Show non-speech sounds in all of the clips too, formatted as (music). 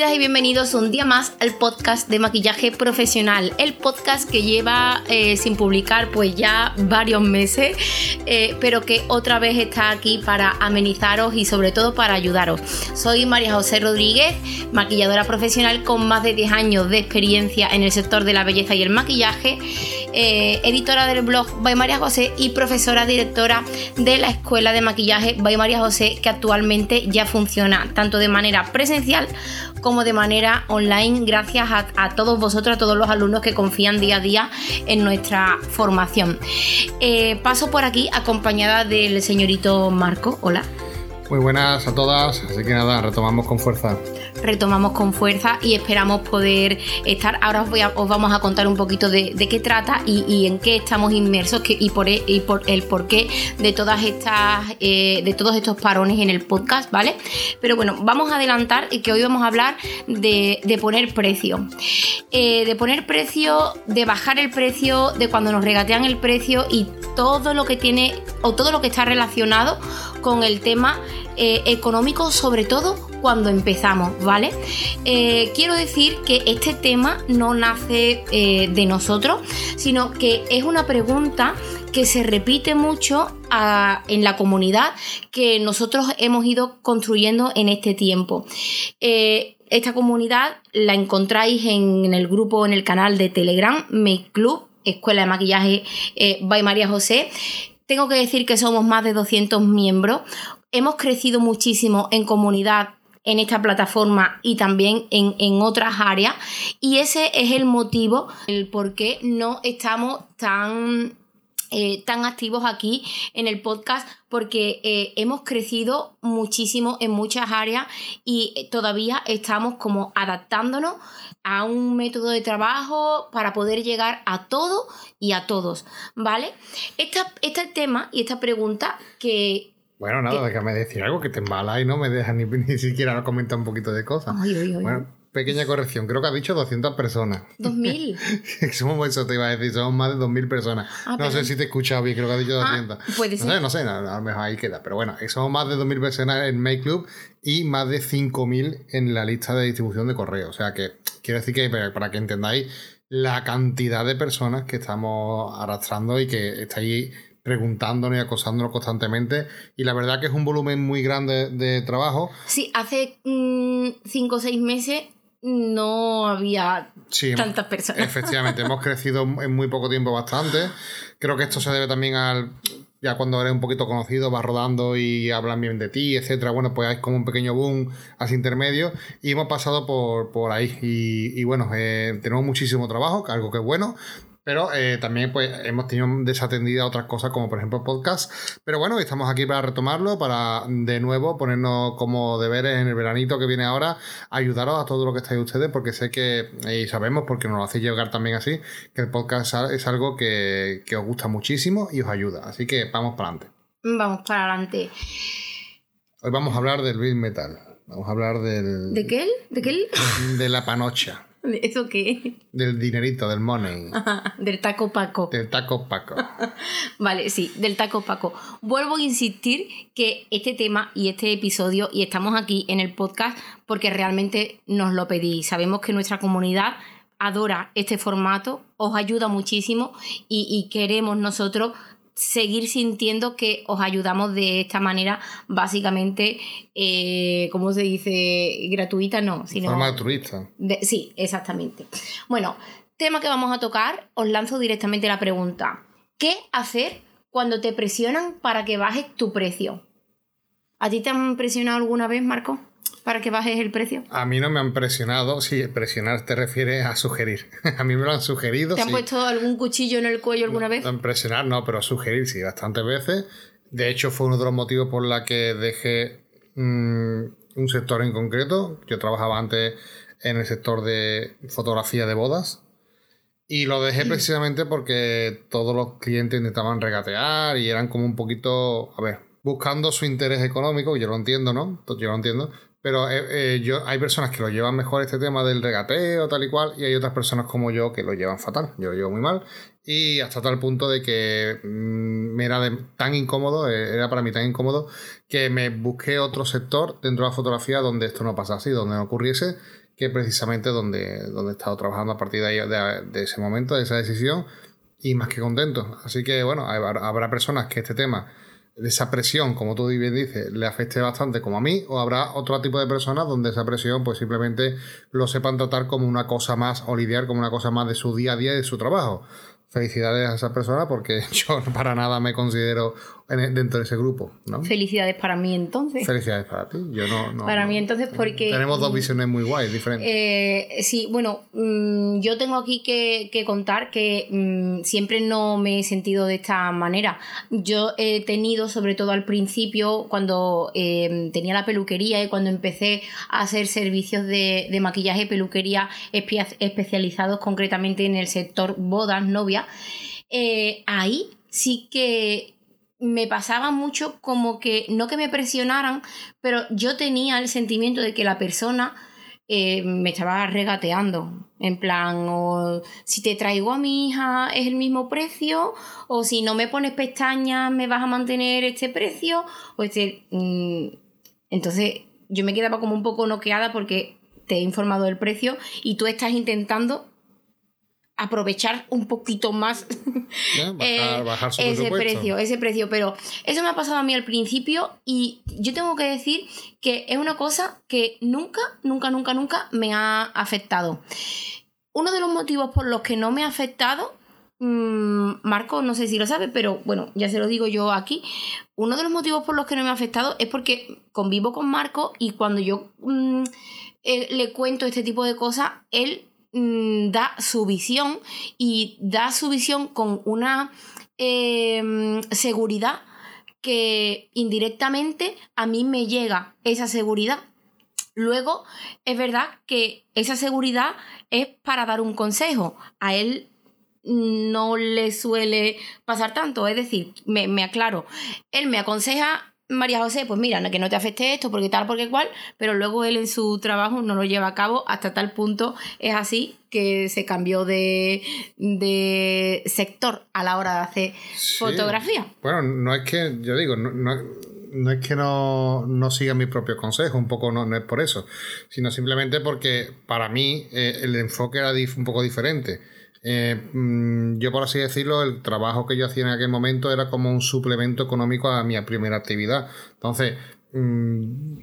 Y bienvenidos un día más al podcast de maquillaje profesional, el podcast que lleva eh, sin publicar pues ya varios meses, eh, pero que otra vez está aquí para amenizaros y sobre todo para ayudaros. Soy María José Rodríguez, maquilladora profesional con más de 10 años de experiencia en el sector de la belleza y el maquillaje, eh, editora del blog By María José y profesora directora de la Escuela de Maquillaje By María José que actualmente ya funciona tanto de manera presencial como de manera online, gracias a, todos vosotros, a todos los alumnos que confían día a día en nuestra formación. Eh, paso por aquí acompañada del señorito Marco. Hola. Muy buenas a todas, así que nada, retomamos con fuerza retomamos con fuerza y esperamos poder estar. Ahora os, voy os vamos a contar un poquito de, qué trata y, en qué estamos inmersos y, por, e, y por el porqué de todas estas, eh, de todos estos parones en el podcast, ¿vale? Pero bueno, vamos a adelantar y que hoy vamos a hablar de, poner precio. Eh, de poner precio, de bajar el precio, de cuando nos regatean el precio y todo lo que tiene o todo lo que está relacionado con el tema eh, económico, sobre todo cuando empezamos, ¿vale? Eh, quiero decir que este tema no nace eh, de nosotros, sino que es una pregunta que se repite mucho ah, en la comunidad que nosotros hemos ido construyendo en este tiempo. Eh, esta comunidad la encontráis en, el grupo, en el canal de Telegram, Make Club, Escuela de Maquillaje by María José. Tengo que decir que somos más de 200 miembros. Hemos crecido muchísimo en comunidad en esta plataforma y también en, otras áreas. Y ese es el motivo, el por qué no estamos tan eh, tan activos aquí en el podcast porque eh, hemos crecido muchísimo en muchas áreas y todavía estamos como adaptándonos a un método de trabajo para poder llegar a todo y a todos, ¿vale? este tema y esta pregunta que, bueno, nada, déjame decir algo que te embala y no me dejas ni, (laughs) ni siquiera comentar un poquito de cosas. Bueno, pequeña corrección, creo que ha dicho 200 personas. ¿2000? somos eso, te iba a decir, somos más de 2000 personas. Ah, no sé si te he escuchado bien, creo que ha dicho 200. Ah, puede ser. No sé, no sé, a lo mejor ahí queda. Pero bueno, somos más de 2000 personas en Make Club y más de 5000 en la lista de distribución de correo. O sea que quiero decir que para que entendáis la cantidad de personas que estamos arrastrando y que estáis preguntándonos y acosándonos constantemente. Y la verdad que es un volumen muy grande de trabajo. Sí, hace mm, cinco o seis meses no había tantas personas. Efectivamente, hemos (laughs) crecido en muy poco tiempo bastante. Creo que esto se debe también al. Ya cuando eres un poquito conocido, vas rodando y hablan bien de ti, etcétera. Bueno, pues hay como un pequeño boom así intermedio. Y hemos pasado por, por ahí. Y, bueno, eh, tenemos muchísimo trabajo, algo que es bueno. Pero eh, también pues, hemos tenido desatendida otras cosas como por ejemplo podcast. Pero bueno, estamos aquí para retomarlo, para de nuevo ponernos como deberes en el veranito que viene ahora, ayudaros a todo lo que estáis ustedes, porque sé que, y sabemos, porque nos lo hacéis llegar también así, que el podcast es algo que, os gusta muchísimo y os ayuda. Así que vamos para adelante. Vamos para adelante. Hoy vamos a hablar del Bill Metal. Vamos a hablar del. ¿De qué? ¿De qué? De la panocha. (laughs) ¿Eso qué? Del dinerito, del money. del taco paco. Del taco paco. (laughs) vale, sí, del taco paco. Vuelvo a insistir que este tema y este episodio, y estamos aquí en el podcast porque realmente nos lo pedís. Sabemos que nuestra comunidad adora este formato, os ayuda muchísimo y, y queremos nosotros seguir sintiendo que os ayudamos de esta manera, básicamente, eh, ¿cómo se dice? Gratuita, no. Sino forma altruista. sí, exactamente. Bueno, tema que vamos a tocar, os lanzo directamente la pregunta. ¿Qué hacer cuando te presionan para que bajes tu precio? ¿A ti te han presionado alguna vez, Marco? Para que bajes el precio? A mí no me han presionado. Si presionar te refiere a sugerir. (laughs) a mí me lo han sugerido. ¿Te han puesto algún cuchillo en el cuello alguna vez? No, presionar no, pero sugerir sí, bastantes veces. De hecho, fue uno de los motivos por la que dejé mm, un sector en concreto. Yo trabajaba antes en el sector de fotografía de bodas. Y lo dejé precisamente porque todos los clientes intentaban regatear y eran como un poquito, a ver, buscando su interés económico, yo lo entiendo, ¿no? Yo lo entiendo, pero eh, eh, yo, hay personas que lo llevan mejor este tema del regateo, tal y cual, y hay otras personas como yo que lo llevan fatal. Yo lo llevo muy mal. Y hasta tal punto de que mm, me era tan incómodo, eh, era para mí tan incómodo, que me busqué otro sector dentro de la fotografía donde esto no pasase y donde no ocurriese, que precisamente donde, donde he estado trabajando a partir de, ahí, de, ese momento, de esa decisión, y más que contento. Así que bueno, habrá personas que este tema de esa presión, como tú bien dices, le afecte bastante como a mí, o habrá otro tipo de personas donde esa presión pues simplemente lo sepan tratar como una cosa más o lidiar como una cosa más de su día a día y de su trabajo. Felicidades a esa persona porque (laughs) yo para nada me considero dentro de ese grupo. ¿no? Felicidades para mí entonces. Felicidades para ti. Yo no, para mí entonces porque... Tenemos dos visiones muy guays, diferentes. Eh, sí, bueno, mm, yo tengo aquí que, contar que mm, siempre no me he sentido de esta manera. Yo he tenido, sobre todo al principio, cuando em, tenía la peluquería y cuando empecé a hacer servicios de, de maquillaje y peluquería especializados concretamente en el sector bodas, novia, eh, ahí sí que me pasaba mucho como que, no que me presionaran, pero yo tenía el sentimiento de que la persona eh, me estaba regateando. En plan, o si te traigo a mi hija es el mismo precio, o si no me pones pestañas me vas a mantener este precio, o este... Mm, entonces yo me quedaba como un poco noqueada porque te he informado del precio y tú estás intentando aprovechar un poquito más (laughs) eh, ese precio, ese precio. Pero eso me ha pasado a mí al principio y yo tengo que decir que es una cosa que nunca, nunca, nunca, nunca me ha afectado. Uno de los motivos por los que no me ha afectado, mm, Marco, no sé si lo sabe, pero bueno, ya se lo digo yo aquí. Uno de los motivos por los que no me ha afectado es porque convivo con Marco y cuando yo mm, eh, le cuento este tipo de cosas, él Mm, da su visión y da su visión con una em, seguridad que indirectamente a mí me llega esa seguridad. Luego, es verdad que esa seguridad es para dar un consejo. A él no le suele pasar tanto, es decir, me, me aclaro, él me aconseja María José, pues mira, que no te afecte esto, porque tal, porque cual, pero luego él en su trabajo no lo lleva a cabo hasta tal punto es así que se cambió de, sector a la hora de hacer fotografía. Bueno, no es que, yo digo, no, es que no, no siga mi propio consejo, un poco no, es por eso, sino simplemente porque para mí eh, el enfoque era un poco diferente eh, mm, yo, por así decirlo, el trabajo que yo hacía en aquel momento era como un suplemento económico a mi primera actividad. Entonces, mm,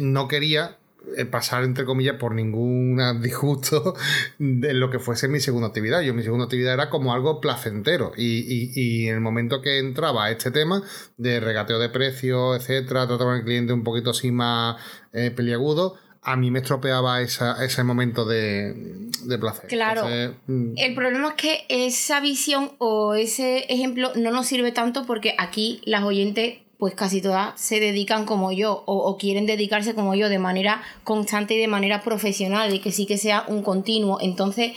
no quería eh, pasar, entre comillas, por ningún (laughs) disgusto de lo que fuese mi segunda actividad. Yo, mi segunda actividad era como algo placentero. Y, en el momento que entraba a este tema de regateo de precios, etcétera, tratar al cliente un poquito así más eh, peliagudo, a mí me estropeaba ese momento de, placer. Claro. Mm. el problema es que esa visión o ese ejemplo no nos sirve tanto porque aquí las oyentes pues casi todas se dedican como yo o, quieren dedicarse como yo de manera constante y de manera profesional y que sí que sea un continuo. Entonces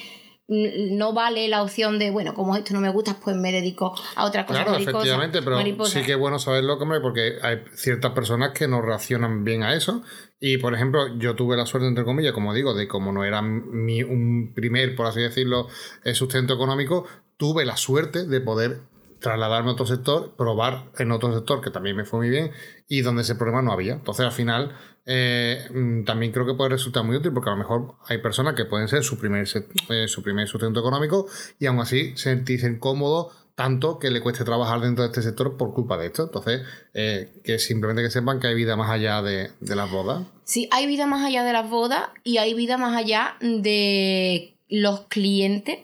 no vale la opción de, bueno, como esto no me gusta, pues me dedico a otra cosa. Claro, efectivamente, pero sí que es bueno saberlo, porque hay ciertas personas que no reaccionan bien a eso y por ejemplo, yo tuve la suerte, entre comillas, como digo, de como no era mi, un primer, por así decirlo, eh, sustento económico, tuve la suerte de poder trasladarme a otro sector, probar en otro sector que también me fue muy bien y donde ese problema no había. Entonces, al final, eh, mm, también creo que puede resultar muy útil porque a lo mejor hay personas que pueden ser su primer, eh, su primer sustento económico y aún así sentirse cómodos tanto que le cueste trabajar dentro de este sector por culpa de esto. Entonces, eh, que simplemente que sepan que hay vida más allá de, las bodas. Sí, hay vida más allá de las bodas y hay vida más allá de los clientes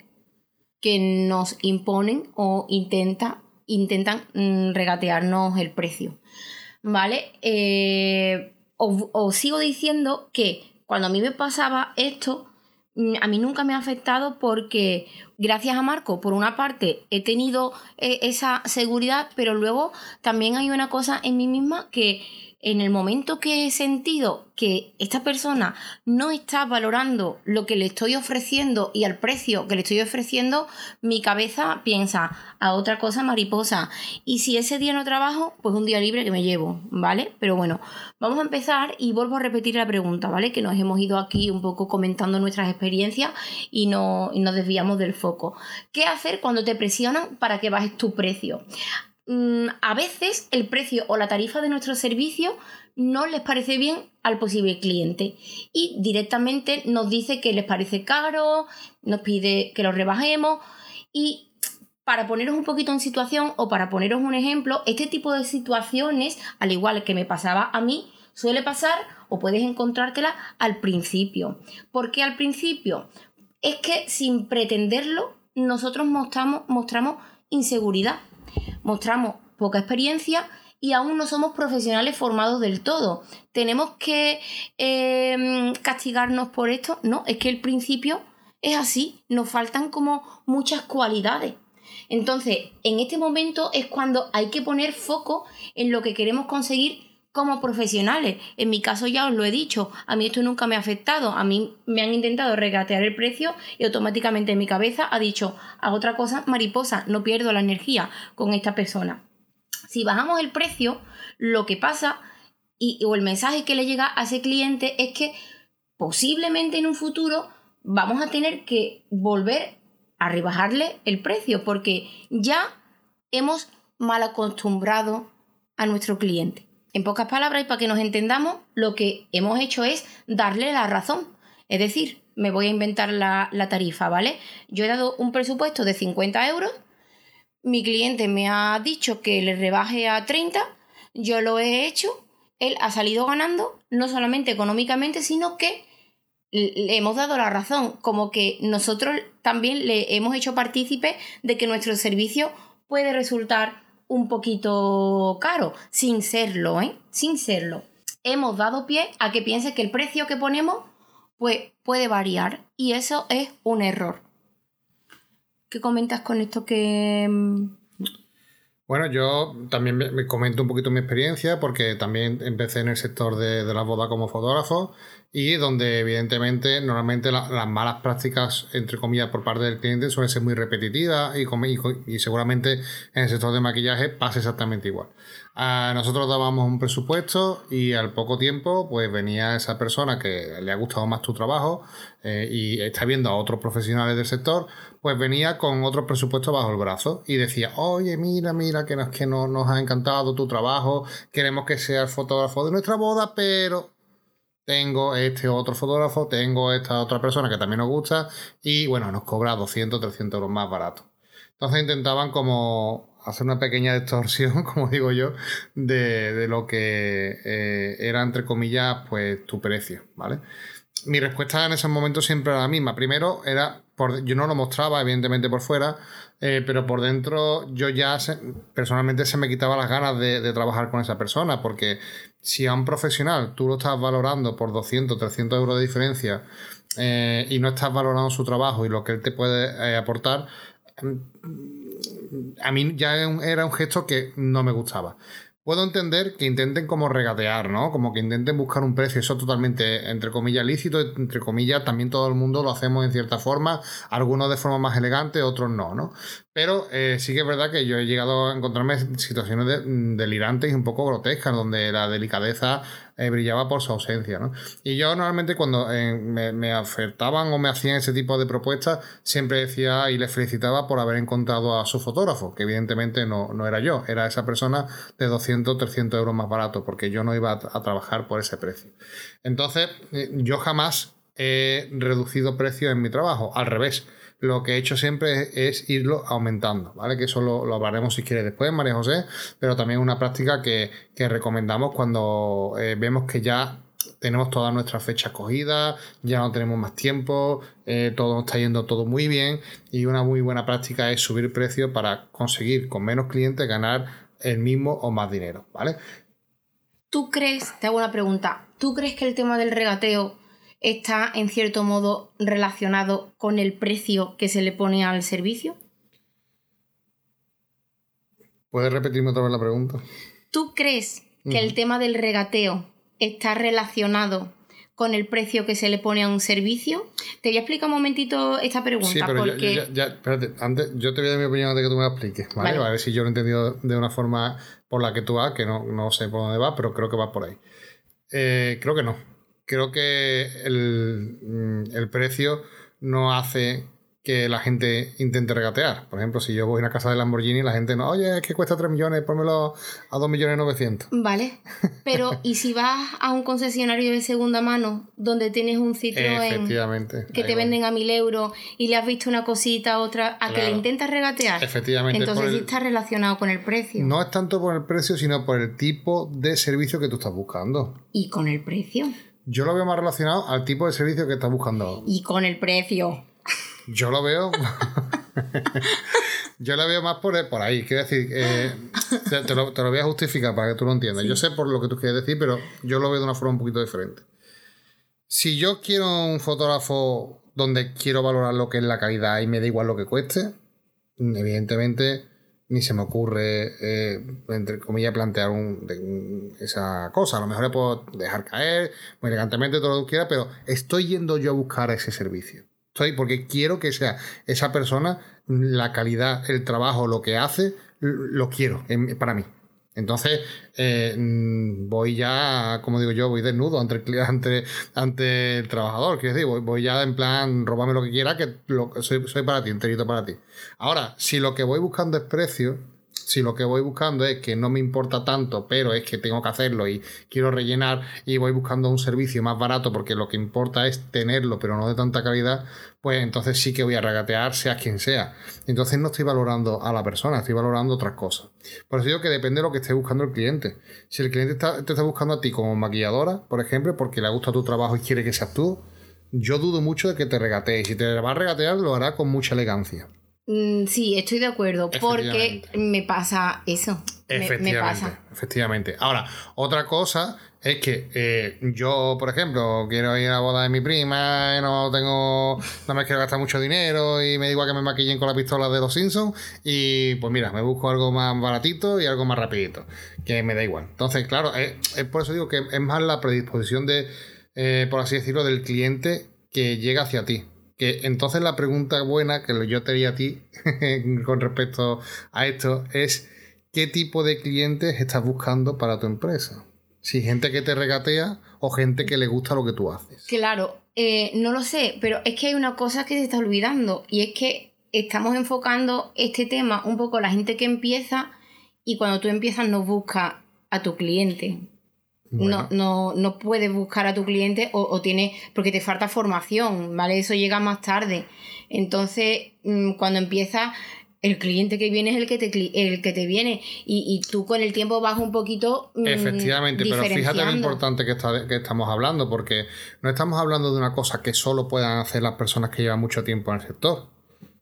que nos imponen o intenta, intentan mm, regatearnos el precio. ¿Vale? Eh, os sigo diciendo que cuando a mí me pasaba esto, mm, a mí nunca me ha afectado porque gracias a Marco, por una parte, he tenido eh, esa seguridad, pero luego también hay una cosa en mí misma que en el momento que he sentido que esta persona no está valorando lo que le estoy ofreciendo y al precio que le estoy ofreciendo, mi cabeza piensa a otra cosa mariposa. Y si ese día no trabajo, pues un día libre que me llevo, ¿vale? Pero bueno, vamos a empezar y vuelvo a repetir la pregunta, ¿vale? Que nos hemos ido aquí un poco comentando nuestras experiencias y, no, nos desviamos del foco. ¿Qué hacer cuando te presionan para que bajes tu precio? Mm, a veces el precio o la tarifa de nuestro servicio no les parece bien al posible cliente y directamente nos dice que les parece caro, nos pide que lo rebajemos y para poneros un poquito en situación o para poneros un ejemplo, este tipo de situaciones, al igual que me pasaba a mí, suele pasar o puedes encontrártela al principio. ¿Por qué al principio? Es que sin pretenderlo, nosotros mostramos, mostramos inseguridad, mostramos poca experiencia y aún no somos profesionales formados del todo. ¿Tenemos que em, castigarnos por esto? No, es que el principio es así, nos faltan como muchas cualidades. Entonces, en este momento es cuando hay que poner foco en lo que queremos conseguir como profesionales. En mi caso ya os lo he dicho, a mí esto nunca me ha afectado, a mí me han intentado regatear el precio y automáticamente en mi cabeza ha dicho, a otra cosa, mariposa, no pierdo la energía con esta persona. Si bajamos el precio, lo que pasa y, o el mensaje que le llega a ese cliente es que posiblemente en un futuro vamos a tener que volver a rebajarle el precio porque ya hemos mal acostumbrado a nuestro cliente. En pocas palabras, y para que nos entendamos, lo que hemos hecho es darle la razón. Es decir, me voy a inventar la, tarifa, ¿vale? Yo he dado un presupuesto de 50 euros, mi cliente me ha dicho que le rebaje a 30, yo lo he hecho, él ha salido ganando, no solamente económicamente, sino que le hemos dado la razón, como que nosotros también le hemos hecho partícipe de que nuestro servicio puede resultar un poquito caro, sin serlo, ¿eh? Sin serlo. Hemos dado pie a que piense que el precio que ponemos pues, puede variar y eso es un error. ¿Qué comentas con esto que... Mm? Bueno, yo también me, comento un poquito mi experiencia porque también empecé en el sector de, de la boda como fotógrafo y donde evidentemente normalmente las malas prácticas, entre comillas, por parte del cliente suelen ser muy repetitivas y, y, seguramente en el sector de maquillaje pasa exactamente igual. A nosotros dábamos un presupuesto y al poco tiempo pues venía esa persona que le ha gustado más tu trabajo eh, y está viendo a otros profesionales del sector, pues venía con otro presupuesto bajo el brazo y decía, oye, mira, mira, que nos, que no, nos ha encantado tu trabajo, queremos que sea el fotógrafo de nuestra boda, pero tengo este otro fotógrafo, tengo esta otra persona que también nos gusta y bueno, nos cobra 200, 300 euros más barato. Entonces intentaban como hacer una pequeña distorsión, (laughs) como digo yo, de, lo que eh, era, entre comillas, pues tu precio, ¿vale? Mi respuesta en ese momento siempre era la misma. Primero, era por, yo no lo mostraba, evidentemente, por fuera, eh, pero por dentro yo ya personalmente se me quitaba las ganas de, trabajar con esa persona, porque si a un profesional tú lo estás valorando por 200, 300 euros de diferencia eh, y no estás valorando su trabajo y lo que él te puede eh, aportar, a mí ya era un gesto que no me gustaba. Puedo entender que intenten como regatear, ¿no? Como que intenten buscar un precio, eso totalmente, entre comillas, lícito, entre comillas, también todo el mundo lo hacemos en cierta forma, algunos de forma más elegante, otros no, ¿no? Pero eh, sí que es verdad que yo he llegado a encontrarme situaciones mm, delirantes y un poco grotescas, donde la delicadeza eh, brillaba por su ausencia. ¿no? Y yo normalmente cuando eh, me, ofertaban o me hacían ese tipo de propuestas, siempre decía y les felicitaba por haber encontrado a su fotógrafo, que evidentemente no, no era yo, era esa persona de 200, 300 euros más barato, porque yo no iba a trabajar por ese precio. Entonces, yo jamás he reducido precios en mi trabajo, al revés lo que he hecho siempre es, irlo aumentando, ¿vale? Que eso lo, hablaremos si quiere después, María José, pero también una práctica que, recomendamos cuando eh, vemos que ya tenemos todas nuestras fechas cogidas, ya no tenemos más tiempo, eh, todo está yendo todo muy bien y una muy buena práctica es subir precio para conseguir con menos clientes ganar el mismo o más dinero, ¿vale? ¿Tú crees, te hago una pregunta, ¿tú crees que el tema del regateo está en cierto modo relacionado con el precio que se le pone al servicio? ¿Puedes repetirme otra vez la pregunta? ¿Tú crees que el tema del regateo está relacionado con el precio que se le pone a un servicio? Te voy a explicar un momentito esta pregunta. Sí, pero porque... ya, espérate, antes yo te voy a dar mi opinión antes de que tú me la expliques, ¿vale? A ver si yo lo he entendido de una forma por la que tú vas, que no, no sé por dónde va, pero creo que va por ahí. Eh, creo que no creo que mm, el, precio no hace que la gente intente regatear. Por ejemplo, si yo voy a una casa de Lamborghini, la gente no, oye, es que cuesta 3 millones, pónmelo a 2 millones 900. Vale, pero ¿y si vas a un concesionario de segunda mano donde tienes un Citroën Efectivamente. que te venden a 1000 euros y le has visto una cosita, otra, a que le intentas regatear? Efectivamente. Entonces sí está relacionado con el precio. No es tanto por el precio, sino por el tipo de servicio que tú estás buscando. ¿Y con el precio? Yo lo veo más relacionado al tipo de servicio que estás buscando. ¿Y con el precio? Yo lo veo. (laughs) yo lo veo más por, por ahí. Quiero decir, eh, te, lo, voy a justificar para que tú lo entiendas. Yo sé por lo que tú quieres decir, pero yo lo veo de una forma un poquito diferente. Si yo quiero un fotógrafo donde quiero valorar lo que es la calidad y me da igual lo que cueste, evidentemente ni se me ocurre, eh, entre comillas, plantear esa cosa. A lo mejor le puedo dejar caer muy elegantemente, todo lo que quiera, pero estoy yendo yo a buscar ese servicio porque quiero que sea esa persona, la calidad, el trabajo, lo que hace, lo quiero para mí. Entonces, eh, mm, voy ya, como digo yo, voy desnudo ante el, trabajador. Quiero decir, voy, ya en plan, róbame lo que quiera, que lo, soy, soy para ti, enterito para ti. Ahora, si lo que voy buscando es precio, si lo que voy buscando es que no me importa tanto, pero es que tengo que hacerlo y quiero rellenar y voy buscando un servicio más barato porque lo que importa es tenerlo, pero no de tanta calidad, pues entonces sí que voy a regatear, sea quien sea. Entonces no estoy valorando a la persona, estoy valorando otras cosas. Por eso digo que depende de lo que esté buscando el cliente. Si el cliente está, te está buscando a ti como maquilladora, por ejemplo, porque le gusta tu trabajo y quiere que seas tú, yo dudo mucho de que te regatees. Si te va a regatear, lo hará con mucha elegancia. Mm, sí, estoy de acuerdo, porque me pasa eso. Efectivamente, me, pasa. efectivamente. Ahora, otra cosa es que eh, yo, por ejemplo, quiero ir a la boda de mi prima, no tengo, no me quiero gastar mucho dinero y me digo que me maquillen con la pistola de los Simpsons y pues mira, me busco algo más baratito y algo más rapidito, que me da igual. Entonces, claro, es, por eso digo que es más la predisposición de, eh, por así decirlo, del cliente que llega hacia ti. Que entonces la pregunta buena que yo te haría a ti (laughs) con respecto a esto es ¿qué tipo de clientes estás buscando para tu empresa? Si gente que te regatea o gente que le gusta lo que tú haces. Claro, eh, no lo sé, pero es que hay una cosa que se está olvidando y es que estamos enfocando este tema un poco a la gente que empieza y cuando tú empiezas no busca a tu cliente. No, no, no puedes buscar a tu cliente o, o tienes, porque te falta formación, ¿vale? Eso llega más tarde. Entonces, mm, cuando empiezas, el cliente que viene es el que te, el que te viene y, tú con el tiempo vas un poquito. Mm, Efectivamente, pero fíjate lo importante que, está, que estamos hablando, porque no estamos hablando de una cosa que solo puedan hacer las personas que llevan mucho tiempo en el sector,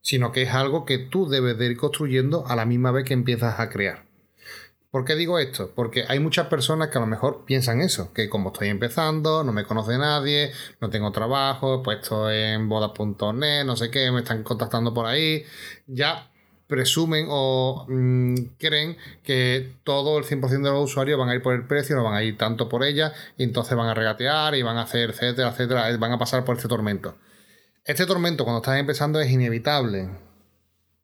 sino que es algo que tú debes de ir construyendo a la misma vez que empiezas a crear. ¿Por qué digo esto? Porque hay muchas personas que a lo mejor piensan eso, que como estoy empezando, no me conoce nadie, no tengo trabajo, he puesto en bodas.net, no sé qué, me están contactando por ahí, ya presumen o mm, creen que todo el 100% de los usuarios van a ir por el precio, no van a ir tanto por ella, y entonces van a regatear y van a hacer, etcétera, etcétera, van a pasar por este tormento. Este tormento cuando estás empezando es inevitable,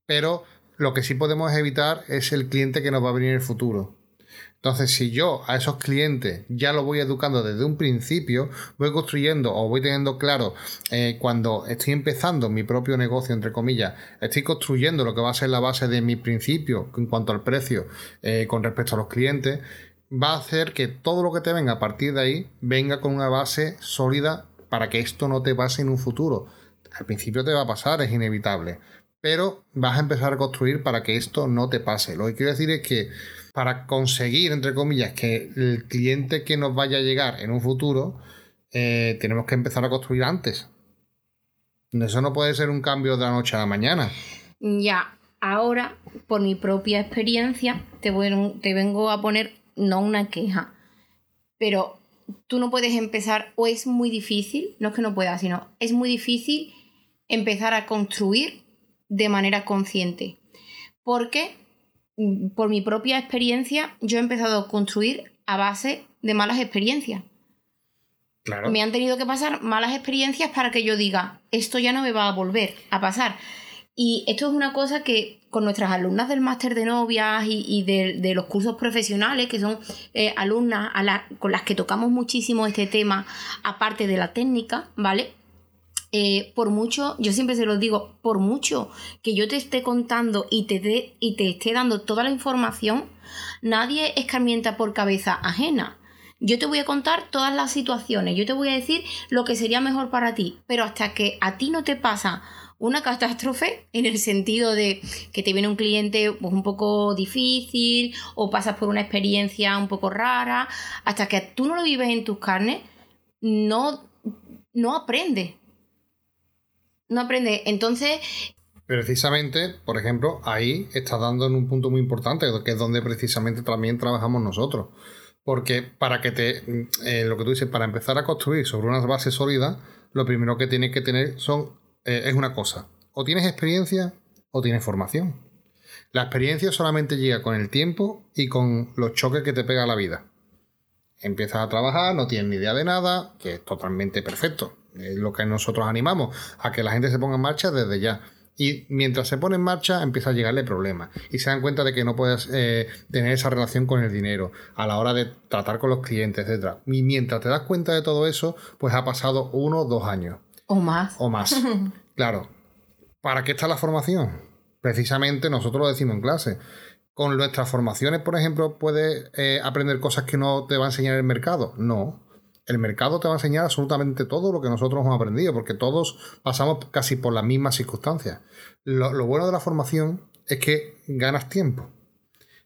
pero lo que sí podemos evitar es el cliente que nos va a venir en el futuro. Entonces, si yo a esos clientes ya lo voy educando desde un principio, voy construyendo o voy teniendo claro eh, cuando estoy empezando mi propio negocio, entre comillas, estoy construyendo lo que va a ser la base de mi principio en cuanto al precio eh, con respecto a los clientes, va a hacer que todo lo que te venga a partir de ahí venga con una base sólida para que esto no te pase en un futuro. Al principio te va a pasar, es inevitable pero vas a empezar a construir para que esto no te pase. Lo que quiero decir es que para conseguir, entre comillas, que el cliente que nos vaya a llegar en un futuro, eh, tenemos que empezar a construir antes. Eso no puede ser un cambio de la noche a la mañana. Ya, ahora, por mi propia experiencia, te, te vengo a poner no una queja, pero tú no puedes empezar, o es muy difícil, no es que no puedas, sino es muy difícil empezar a construir de manera consciente. Porque, mm, por mi propia experiencia, yo he empezado a construir a base de malas experiencias. Claro. Me han tenido que pasar malas experiencias para que yo diga, esto ya no me va a volver a pasar. Y esto es una cosa que con nuestras alumnas del máster de novias y, de, los cursos profesionales, que son eh, alumnas con las que tocamos muchísimo este tema, aparte de la técnica, ¿vale? Eh, por mucho, yo siempre se lo digo, por mucho que yo te esté contando y te, y te esté dando toda la información, nadie escarmienta por cabeza ajena. Yo te voy a contar todas las situaciones, yo te voy a decir lo que sería mejor para ti, pero hasta que a ti no te pasa una catástrofe en el sentido de que te viene un cliente pues, un poco difícil o pasas por una experiencia un poco rara, hasta que tú no lo vives en tus carnes, no, no aprendes. No aprendes. Entonces, Precisamente, por ejemplo, ahí estás dando en un punto muy importante, que es donde precisamente también trabajamos nosotros. Porque para que te, eh, lo que tú dices, para empezar a construir sobre una base sólida, lo primero que tienes que tener son, eh, es una cosa, o tienes experiencia o tienes formación. La experiencia solamente llega con el tiempo y con los choques que te pega la vida. Empiezas a trabajar, no tienes ni idea de nada, que es totalmente perfecto. Es lo que nosotros animamos, a que la gente se ponga en marcha desde ya y mientras se pone en marcha empieza a llegarle problemas y se dan cuenta de que no puedes eh, tener esa relación con el dinero a la hora de tratar con los clientes, etc. Y mientras te das cuenta de todo eso, pues ha pasado uno o dos años. O más. O más. (laughs) claro. ¿Para qué está la formación? Precisamente nosotros lo decimos en clase. Con nuestras formaciones, por ejemplo, puedes eh, aprender cosas que no te va a enseñar el mercado. No el mercado te va a enseñar absolutamente todo lo que nosotros hemos aprendido, porque todos pasamos casi por las mismas circunstancias. Lo, bueno de la formación es que ganas tiempo.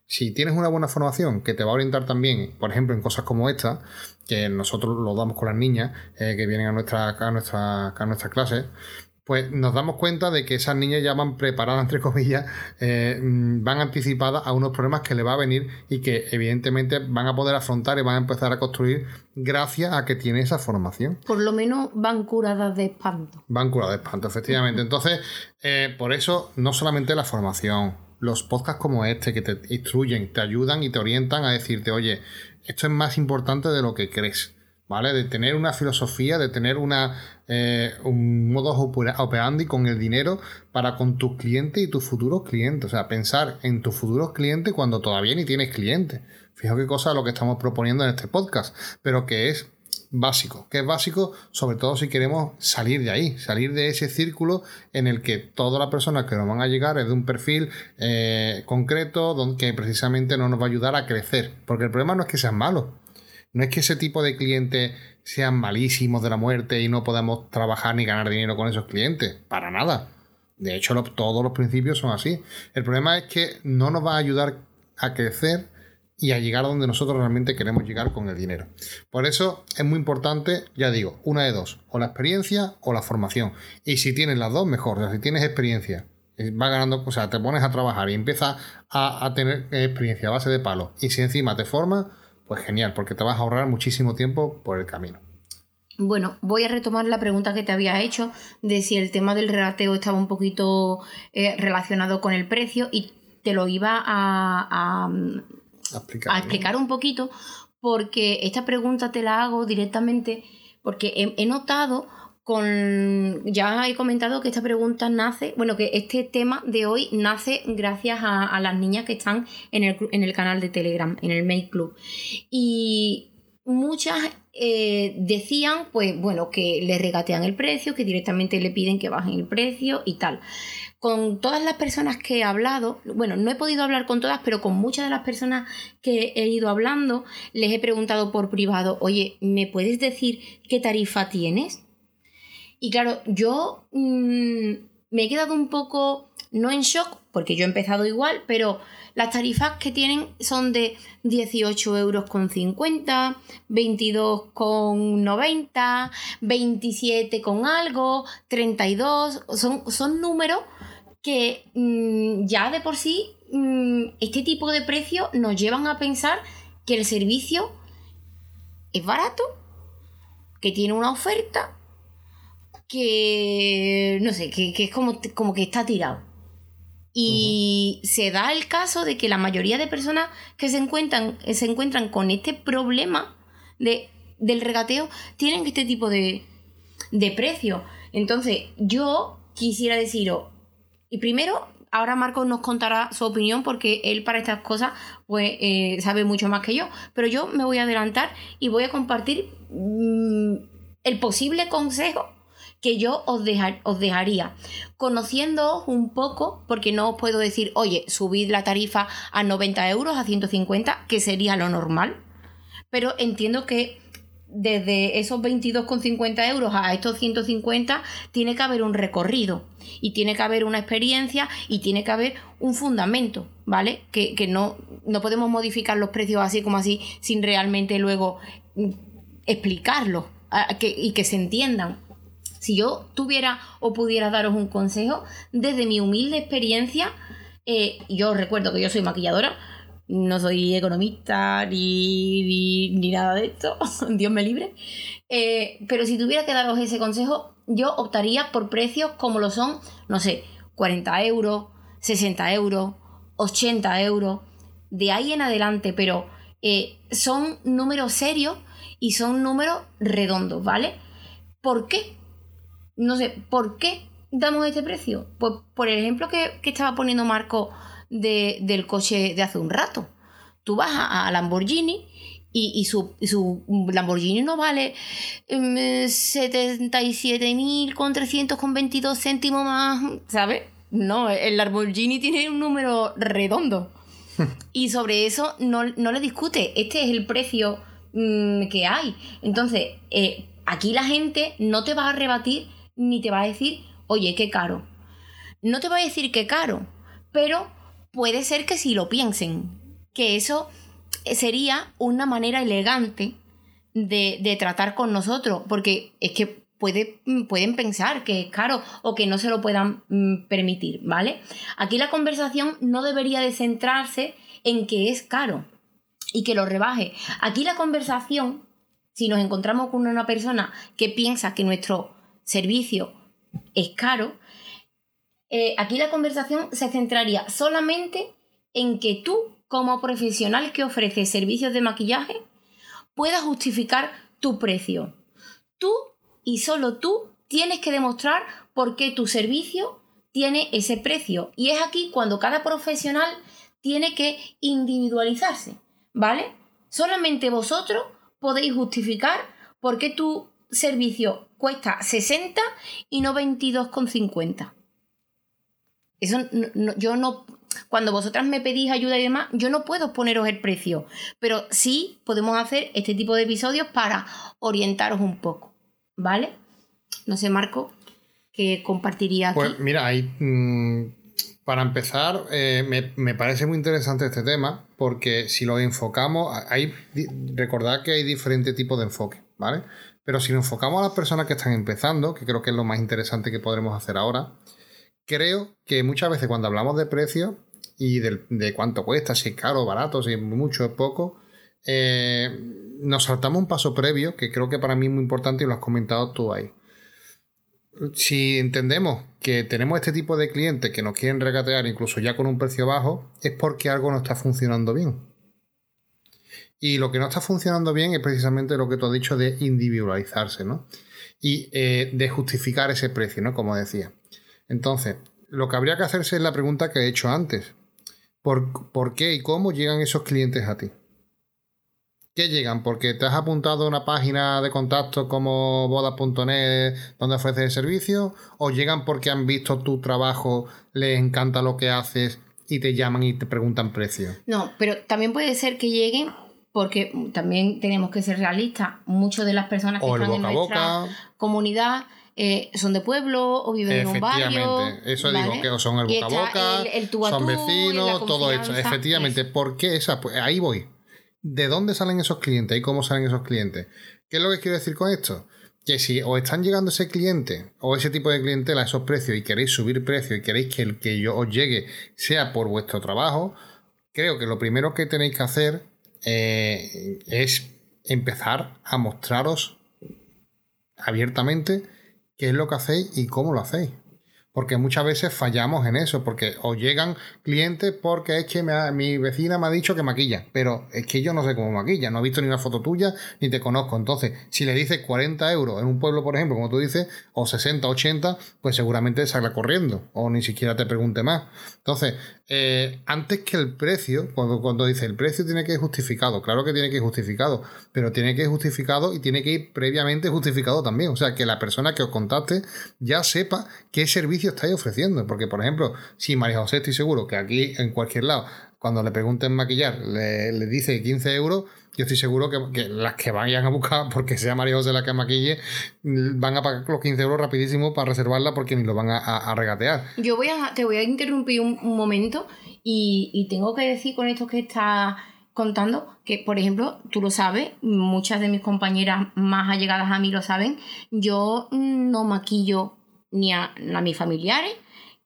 Si tienes una buena formación que te va a orientar también, por ejemplo, en cosas como esta, que nosotros lo damos con las niñas eh, que vienen a nuestra, a a pues nos damos cuenta de que esas niñas ya van preparadas, entre comillas, eh, van anticipadas a unos problemas que le va a venir y que evidentemente van a poder afrontar y van a empezar a construir gracias a que tiene esa formación. Por lo menos van curadas de espanto. Van curadas de espanto, efectivamente. Entonces, eh, por eso, no solamente la formación, los podcasts como este que te instruyen, te ayudan y te orientan a decirte, oye, esto es más importante de lo que crees. ¿Vale? De tener una filosofía, de tener una, eh, un modo operandi con el dinero para con tus clientes y tus futuros clientes. O sea, pensar en tus futuros clientes cuando todavía ni tienes clientes. Fijaos qué cosa es lo que estamos proponiendo en este podcast, pero que es básico, que es básico sobre todo si queremos salir de ahí, salir de ese círculo en el que todas las personas que nos van a llegar es de un perfil eh, concreto donde, que precisamente no nos va a ayudar a crecer, porque el problema no es que sean malos, no es que ese tipo de clientes sean malísimos de la muerte y no podamos trabajar ni ganar dinero con esos clientes. Para nada. De hecho, todos los principios son así. El problema es que no nos va a ayudar a crecer y a llegar donde nosotros realmente queremos llegar con el dinero. Por eso es muy importante, ya digo, una de dos, o la experiencia o la formación. Y si tienes las dos, mejor. O sea, si tienes experiencia, eh, va ganando, o sea, te pones a trabajar y empiezas a, a tener experiencia a base de palo. Y si encima te formas, pues genial, porque te vas a ahorrar muchísimo tiempo por el camino. Bueno, voy a retomar la pregunta que te había hecho de si el tema del regateo estaba un poquito eh, relacionado con el precio y te lo iba a, explicar, un poquito porque esta pregunta te la hago directamente porque he notado con ya he comentado que esta pregunta nace, bueno, que este tema de hoy nace gracias a, las niñas que están en el, en el, canal de Telegram, en el Make Club. Y muchas eh, decían, pues bueno, que le regatean el precio, que directamente le piden que bajen el precio y tal. Con todas las personas que he hablado, bueno, no he podido hablar con todas, pero con muchas de las personas que he ido hablando, les he preguntado por privado, oye, ¿me puedes decir qué tarifa tienes? Y claro, yo mm, me he quedado un poco, no en shock, porque yo he empezado igual, pero las tarifas que tienen son de 18 euros con 50, 22 con 90, 27 con algo, 32, son, son números que mm, ya de por sí mm, este tipo de precios nos llevan a pensar que el servicio es barato, que tiene una oferta que, no sé, que, es como, como que está tirado. Y se da el caso de que la mayoría de personas que se encuentran, se encuentran con este problema de, del regateo tienen este tipo de, de precio. Entonces, yo quisiera deciros, y primero, ahora Marcos nos contará su opinión porque él para estas cosas pues eh, sabe mucho más que yo, pero yo me voy a adelantar y voy a compartir mm, el posible consejo que yo os, os dejaría conociendo un poco, porque no os puedo decir, oye, subid la tarifa a 90 euros, a 150, que sería lo normal, pero entiendo que desde esos 22,50 euros a estos 150 tiene que haber un recorrido y tiene que haber una experiencia y tiene que haber un fundamento, ¿vale? Que, no, no podemos modificar los precios así como así sin realmente luego mm, explicarlo y que se entiendan. Si yo tuviera o pudiera daros un consejo, desde mi humilde experiencia, eh, yo recuerdo que yo soy maquilladora, no soy economista ni, ni, nada de esto, (laughs) Dios me libre. Eh, pero si tuviera que daros ese consejo, yo optaría por precios como lo son, no sé, 40 euros, 60 euros, 80 euros, de ahí en adelante, pero eh, son números serios y son números redondos, ¿vale? ¿Por qué? No sé, ¿por qué damos este precio? Pues por el ejemplo que, que estaba poniendo Marco del coche de hace un rato. Tú vas a, Lamborghini y, su, Lamborghini no vale 77.000 em, con 300 con 22 céntimos más, ¿sabes? No, el Lamborghini tiene un número redondo. (laughs) y sobre eso no, le discute. Este es el precio mm, que hay. Entonces, eh, aquí la gente no te va a rebatir ni te va a decir, oye, qué caro. No te va a decir qué caro, pero puede ser que si lo piensen, que eso sería una manera elegante de, tratar con nosotros, porque es que puede, pueden pensar que es caro o que no se lo puedan mm, permitir, ¿vale? Aquí la conversación no debería de centrarse en que es caro y que lo rebaje. Aquí la conversación, si nos encontramos con una persona que piensa que nuestro servicio es caro, eh, aquí la conversación se centraría solamente en que tú, como profesional que ofrece servicios de maquillaje, puedas justificar tu precio. Tú y solo tú tienes que demostrar por qué tu servicio tiene ese precio. Y es aquí cuando cada profesional tiene que individualizarse, ¿vale? Solamente vosotros podéis justificar por qué tu servicio cuesta 60 y no 22,50. Eso yo no, cuando vosotras me pedís ayuda y demás, yo no puedo poneros el precio, pero sí podemos hacer este tipo de episodios para orientaros un poco, ¿vale? No sé, Marco, ¿qué compartiría aquí? Pues mira, ahí, mm, para empezar, eh, me, me, parece muy interesante este tema, porque si lo enfocamos, hay, recordad que hay diferentes tipos de enfoque, ¿vale? Pero si nos enfocamos a las personas que están empezando, que creo que es lo más interesante que podremos hacer ahora, creo que muchas veces cuando hablamos de precio y de, cuánto cuesta, si es caro barato, si es mucho o poco, eh, nos saltamos un paso previo que creo que para mí es muy importante y lo has comentado tú ahí. Si entendemos que tenemos este tipo de clientes que nos quieren regatear incluso ya con un precio bajo, es porque algo no está funcionando bien. Y lo que no está funcionando bien es precisamente lo que tú has dicho de individualizarse, ¿no? Y eh, de justificar ese precio, ¿no? Como decía. Entonces, lo que habría que hacerse es la pregunta que he hecho antes. ¿Por, qué y cómo llegan esos clientes a ti? ¿Qué llegan? ¿Porque te has apuntado a una página de contacto como boda.net donde ofreces el servicio? ¿O llegan porque han visto tu trabajo, les encanta lo que haces y te llaman y te preguntan precio? No, pero también puede ser que lleguen porque también tenemos que ser realistas. Muchas de las personas que están en nuestra comunidad eh, son de pueblo o viven en un barrio. Eso digo, que son el boca a boca, son vecinos, todo esto. Efectivamente, ¿por qué esa? Pues ahí voy. ¿De dónde salen esos clientes y cómo salen esos clientes? ¿Qué es lo que quiero decir con esto? Que si os están llegando ese cliente o ese tipo de clientela a esos precios y queréis subir precio y queréis que el que yo os llegue sea por vuestro trabajo, creo que lo primero que tenéis que hacer eh, es empezar a mostraros abiertamente qué es lo que hacéis y cómo lo hacéis. Porque muchas veces fallamos en eso, porque os llegan clientes porque es que mi vecina me ha dicho que maquilla, pero es que yo no sé cómo maquilla, no he visto ni una foto tuya, ni te conozco. Entonces, si le dices 40 euros en un pueblo, por ejemplo, como tú dices, o 60, 80, pues seguramente salga corriendo, o ni siquiera te pregunte más. Entonces, eh, antes que el precio, cuando, cuando dice el precio tiene que ir justificado, claro que tiene que ir justificado, pero tiene que ir justificado y tiene que ir previamente justificado también. O sea, que la persona que os contacte ya sepa qué servicio estáis ofreciendo. Porque, por ejemplo, si María José estoy seguro que aquí en cualquier lado, cuando le pregunten maquillar, le, le dice 15 euros, yo estoy seguro que, las que vayan a buscar, (laughs) porque sea María José la que maquille, van a pagar los 15 euros rapidísimo para reservarla porque ni lo van a, regatear. Yo voy a, te voy a interrumpir un, momento y, tengo que decir con esto que está contando que, por ejemplo, tú lo sabes, muchas de mis compañeras más allegadas a mí lo saben, yo no maquillo ni a mis familiares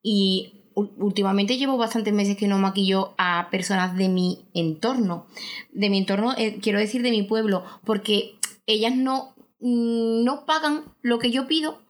y últimamente llevo bastantes meses que no maquillo a personas de mi entorno. De mi entorno, eh, quiero decir de mi pueblo, porque ellas no, mm, no pagan lo que yo pido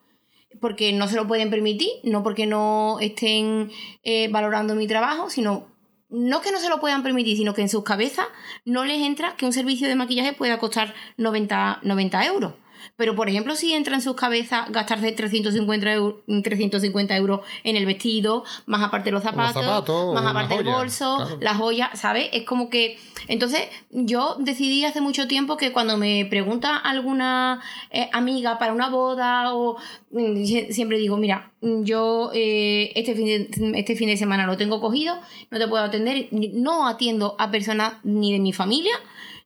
porque no se lo pueden permitir, no porque no estén eh, valorando mi trabajo, sino no que no se lo puedan permitir, sino que en sus cabezas no les entra que un servicio de maquillaje pueda costar 90, 90 euros. Pero, por ejemplo, si entra en sus cabezas gastarse 350, euros, 350 euros en el vestido, más aparte los zapatos, más aparte el bolso, las joyas, ¿sabes? Es como que... Entonces, yo decidí hace mucho tiempo que cuando me pregunta alguna eh, amiga para una boda o... Mm, siempre digo, mira, yo eh, este, fin de, este fin de semana lo tengo cogido, no te puedo atender, no atiendo a personas ni de mi familia,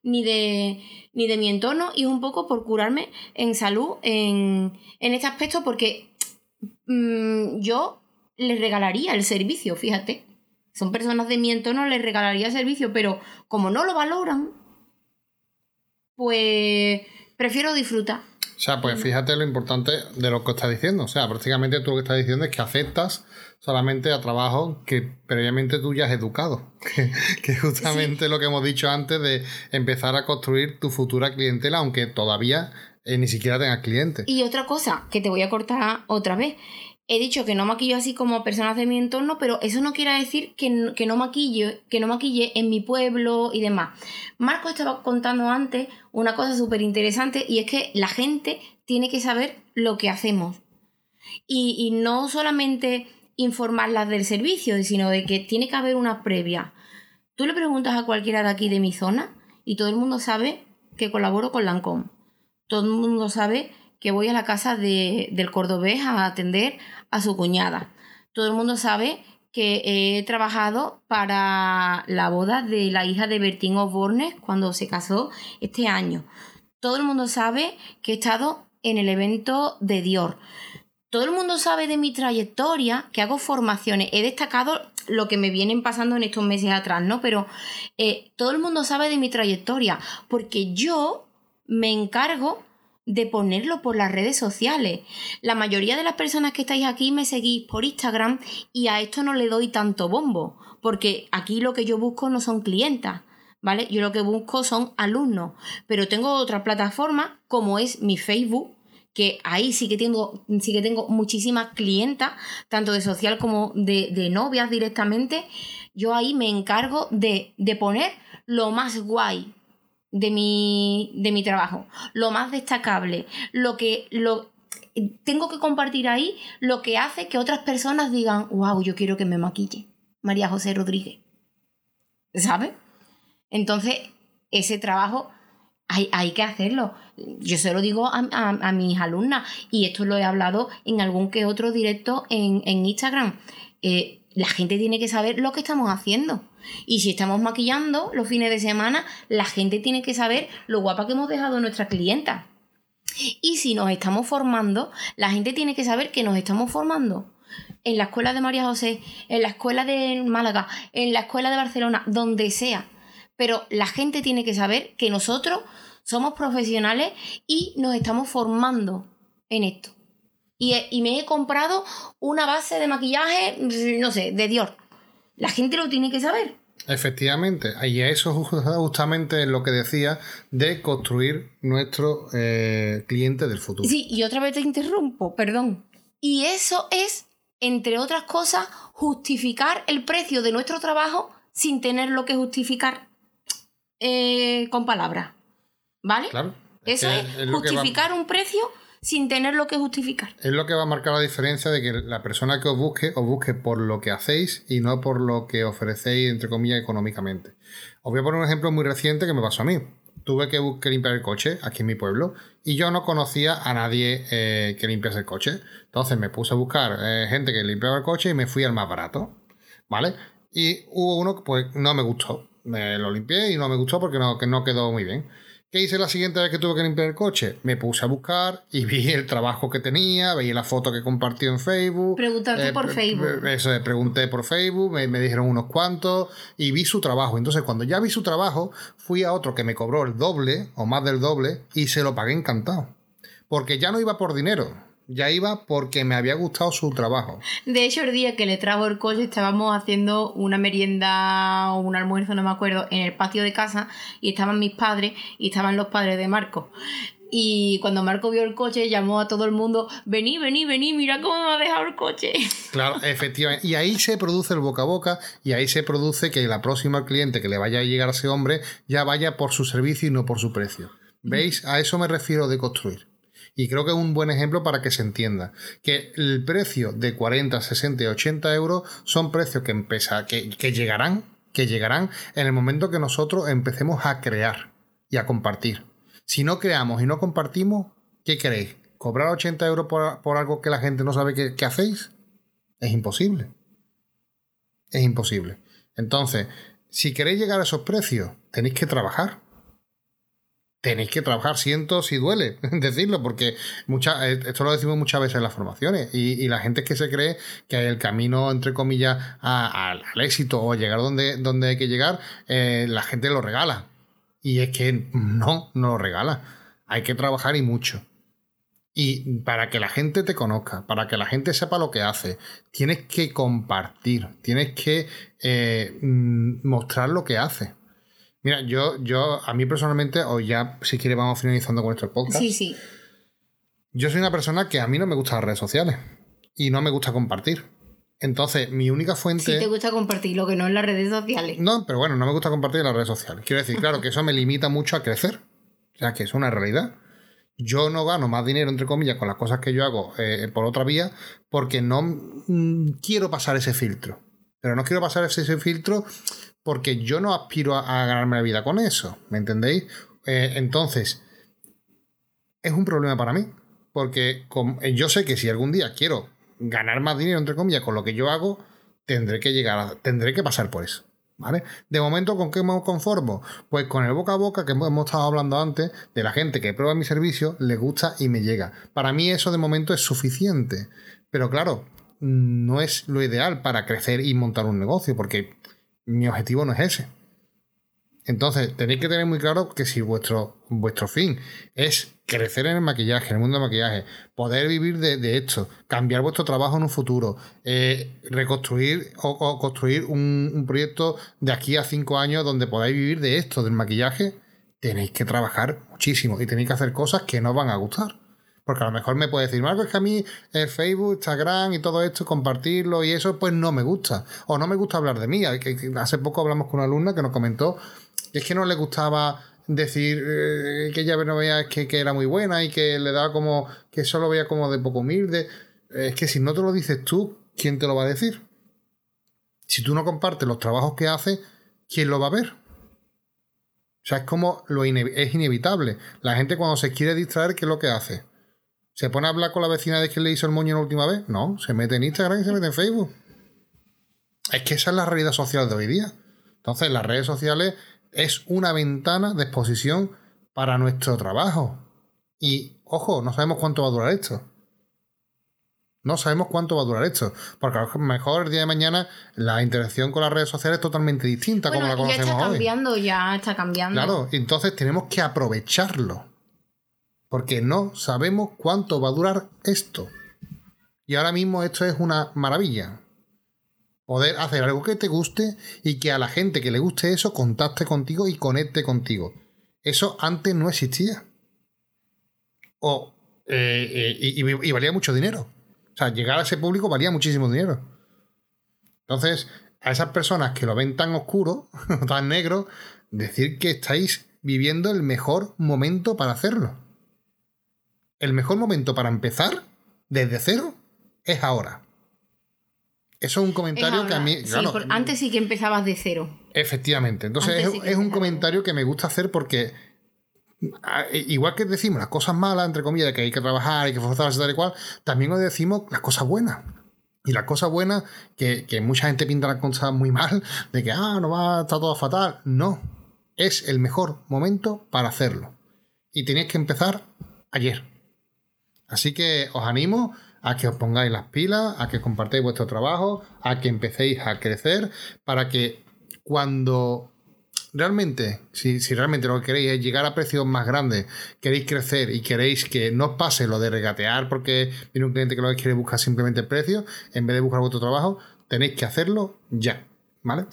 ni de ni de mi entorno y es un poco por curarme en salud en, este aspecto porque mm, yo les regalaría el servicio, fíjate. Son personas de mi entorno, les regalaría el servicio, pero como no lo valoran, pues prefiero disfrutar. O sea, pues fíjate lo importante de lo que estás diciendo. O sea, prácticamente tú lo que estás diciendo es que aceptas solamente a trabajo que previamente tú ya has educado. (laughs) Que, es justamente lo que hemos dicho antes de empezar a construir tu futura clientela, aunque todavía eh, ni siquiera tengas clientes. Y otra cosa que te voy a cortar otra vez. He dicho que no maquillo así como personas de mi entorno, pero eso no quiere decir que, no, que no maquille, que no maquille en mi pueblo y demás. Marco estaba contando antes una cosa súper interesante y es que la gente tiene que saber lo que hacemos. Y, y no solamente informarlas del servicio, sino de que tiene que haber una previa. Tú le preguntas a cualquiera de aquí de mi zona y todo el mundo sabe que colaboro con Lancome. Todo el mundo sabe que voy a la casa de, del cordobés a atender a su cuñada. Todo el mundo sabe que he trabajado para la boda de la hija de Bertín Osborne cuando se casó este año. Todo el mundo sabe que he estado en el evento de Dior todo el mundo sabe de mi trayectoria, que hago formaciones. He destacado lo que me vienen pasando en estos meses atrás, ¿no? Pero eh, todo el mundo sabe de mi trayectoria, porque yo me encargo de ponerlo por las redes sociales. La mayoría de las personas que estáis aquí me seguís por Instagram y a esto no le doy tanto bombo, porque aquí lo que yo busco no son clientas. ¿Vale? Yo lo que busco son alumnos, pero tengo otra plataforma como es mi Facebook, que ahí sí que tengo, sí que tengo muchísimas clientas, tanto de social como de, novias directamente. Yo ahí me encargo de, poner lo más guay de mi, de mi trabajo, lo más destacable, lo que lo, tengo que compartir ahí lo que hace que otras personas digan, wow, yo quiero que me maquille. María José Rodríguez. ¿Sabes? Entonces, ese trabajo hay, que hacerlo. Yo se lo digo a, mis alumnas y esto lo he hablado en algún que otro directo en, Instagram. Eh, la gente tiene que saber lo que estamos haciendo. Y si estamos maquillando los fines de semana, la gente tiene que saber lo guapa que hemos dejado a nuestra clienta. Y si nos estamos formando, la gente tiene que saber que nos estamos formando en la escuela de María José, en la escuela de Málaga, en la escuela de Barcelona, donde sea. Pero la gente tiene que saber que nosotros somos profesionales y nos estamos formando en esto. Y, me he comprado una base de maquillaje, no sé, de Dior. La gente lo tiene que saber. Efectivamente, y eso justamente es lo que decía de construir nuestro eh, cliente del futuro. Sí, y otra vez te interrumpo, perdón. Y eso es, entre otras cosas, justificar el precio de nuestro trabajo sin tenerlo que justificar eh, con palabras. ¿Vale? Claro. Eso es, justificar un precio sin tener lo que justificar. Es lo que va a marcar la diferencia de que la persona que os busque, os busque por lo que hacéis y no por lo que ofrecéis, entre comillas, económicamente. Os voy a poner un ejemplo muy reciente que me pasó a mí. Tuve que, limpiar el coche aquí en mi pueblo y yo no conocía a nadie eh, que limpiase el coche. Entonces me puse a buscar eh, gente que limpiaba el coche y me fui al más barato. ¿Vale? Y hubo uno que pues no me gustó. Me lo limpié y no me gustó porque no, que no quedó muy bien. ¿Qué hice la siguiente vez que tuve que limpiar el coche? Me puse a buscar y vi (laughs) el trabajo que tenía, veía la foto que compartió en Facebook. Preguntarte eh, por Facebook. Eso, pregunté por Facebook, me, me, dijeron unos cuantos y vi su trabajo. Entonces, cuando ya vi su trabajo, fui a otro que me cobró el doble o más del doble y se lo pagué encantado. Porque ya no iba por dinero ya iba porque me había gustado su trabajo. De hecho, el día que le trajo el coche estábamos haciendo una merienda o un almuerzo, no me acuerdo, en el patio de casa y estaban mis padres y estaban los padres de Marco. Y cuando Marco vio el coche, llamó a todo el mundo, vení, vení, vení, mira cómo me ha dejado el coche. (laughs) Claro, efectivamente. Y ahí se produce el boca a boca y ahí se produce que la próxima cliente que le vaya a llegar a ese hombre ya vaya por su servicio y no por su precio. ¿Veis? A eso me refiero de construir. Y creo que es un buen ejemplo para que se entienda que el precio de 40, 60 y 80 euros son precios que, empieza, que, que llegarán, que llegarán en el momento que nosotros empecemos a crear y a compartir. Si no creamos y no compartimos, ¿qué queréis? ¿Cobrar 80 euros por, algo que la gente no sabe qué, qué hacéis? Es imposible. Es imposible. Entonces, si queréis llegar a esos precios, tenéis que trabajar tenéis que trabajar, siento si duele (laughs) decirlo, porque mucha, eh, esto lo decimos muchas veces en las formaciones, y, la gente es que se cree que el camino, entre comillas, al éxito o llegar donde, donde hay que llegar, eh, la gente lo regala. Y es que no, no lo regala. Hay que trabajar y mucho. Y para que la gente te conozca, para que la gente sepa lo que hace, tienes que compartir, tienes que eh, mm, mostrar lo que hace. Mira, yo, yo, a mí personalmente, o ya si quiere vamos finalizando con nuestro podcast. Sí, sí. Yo soy una persona que a mí no me gustan las redes sociales y no me gusta compartir. Entonces, mi única fuente. Sí, te gusta compartir, lo que no en las redes sociales. No, pero bueno, no me gusta compartir en las redes sociales. Quiero decir, claro, que eso me limita mucho a crecer. O sea, que es una realidad. Yo no gano más dinero, entre comillas, con las cosas que yo hago eh, por otra vía, porque no mm, quiero pasar ese filtro. Pero no quiero pasar ese filtro porque yo no aspiro a, ganarme la vida con eso, ¿me entendéis? Eh, entonces, es un problema para mí, porque eh, yo sé que si algún día quiero ganar más dinero, entre comillas, con lo que yo hago, tendré que llegar a, tendré que pasar por eso. ¿Vale? De momento, ¿con qué me conformo? Pues con el boca a boca que hemos estado hablando antes, de la gente que prueba mi servicio, le gusta y me llega. Para mí eso de momento es suficiente. Pero claro, no es lo ideal para crecer y montar un negocio, porque mi objetivo no es ese. Entonces, tenéis que tener muy claro que si vuestro, vuestro fin es crecer en el maquillaje, en el mundo del maquillaje, poder vivir de, esto, cambiar vuestro trabajo en un futuro, eh, reconstruir o, construir un, proyecto de aquí a cinco años donde podáis vivir de esto, del maquillaje, tenéis que trabajar muchísimo y tenéis que hacer cosas que no van a gustar. Porque a lo mejor me puede decir, Marco, es que a mí el Facebook, Instagram y todo esto, compartirlo y eso, pues no me gusta. O no me gusta hablar de mí. Hace poco hablamos con una alumna que nos comentó que es que no le gustaba decir eh, que ella no veía que, que, era muy buena y que le daba como, que solo veía como de poco humilde. Es que si no te lo dices tú, ¿quién te lo va a decir? Si tú no compartes los trabajos que hace, ¿quién lo va a ver? O sea, es como lo es inevitable. La gente cuando se quiere distraer, ¿qué es lo que hace? ¿Se pone a hablar con la vecina de que le hizo el moño la última vez? No, se mete en Instagram y se mete en Facebook. Es que esa es la realidad social de hoy día. Entonces, las redes sociales es una ventana de exposición para nuestro trabajo. Y, ojo, no sabemos cuánto va a durar esto. No sabemos cuánto va a durar esto. Porque a lo mejor el día de mañana la interacción con las redes sociales es totalmente distinta como la conocemos ya está cambiando, ya está cambiando. Claro, entonces tenemos que aprovecharlo porque no sabemos cuánto va a durar esto. Y ahora mismo esto es una maravilla. Poder hacer algo que te guste y que a la gente que le guste eso contacte contigo y conecte contigo. Eso antes no existía. O, eh, eh, y, valía mucho dinero. O sea, llegar a ese público valía muchísimo dinero. Entonces, a esas personas que lo ven tan oscuro, (laughs) tan negro, decir que estáis viviendo el mejor momento para hacerlo el mejor momento para empezar desde cero es ahora. Eso es un comentario que a mí. antes sí que empezabas de cero. Efectivamente. Entonces es, un comentario que me gusta hacer porque. Igual que decimos las cosas malas, entre comillas, de que hay que trabajar, hay que forzarse tal y cual, también os decimos las cosas buenas. Y las cosas buenas, que, que mucha gente pinta las cosas muy mal, de que, ah, no va, está todo fatal. No. Es el mejor momento para hacerlo. Y tenéis que empezar ayer. Así que os animo a que os pongáis las pilas, a que compartáis vuestro trabajo, a que empecéis a crecer, para que cuando realmente, si, realmente lo que queréis es llegar a precios más grandes, queréis crecer y queréis que no os pase lo de regatear porque viene un cliente que lo que quiere buscar simplemente el precio, en vez de buscar vuestro trabajo, tenéis que hacerlo ya. ¿Vale?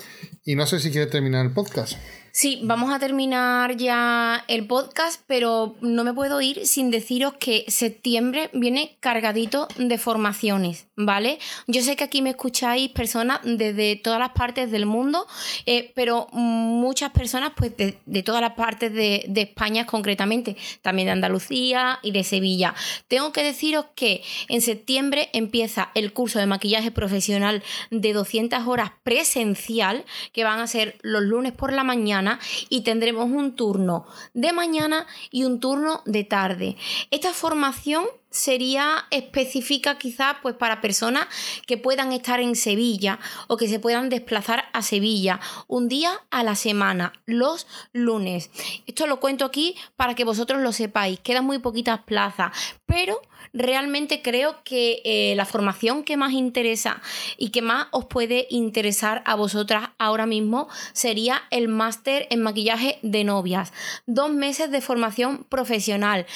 Y no sé si quieres terminar el podcast. Sí, vamos a terminar ya el podcast, pero no me puedo ir sin deciros que septiembre viene cargadito de formaciones, ¿vale? Yo sé que aquí me escucháis personas desde todas las partes del mundo, eh, pero muchas personas pues de, todas las partes de, de, España concretamente, también de Andalucía y de Sevilla. Tengo que deciros que en septiembre empieza el curso de maquillaje profesional de 200 horas presencial, que van a ser los lunes por la mañana y tendremos un turno de mañana y un turno de tarde. Esta formación sería específica quizás pues para personas que puedan estar en Sevilla o que se puedan desplazar a Sevilla un día a la semana, los lunes. Esto lo cuento aquí para que vosotros lo sepáis. Quedan muy poquitas plazas, pero realmente creo que eh, la formación que más interesa y que más os puede interesar a vosotras ahora mismo sería el máster en maquillaje de novias. Dos meses de formación profesional.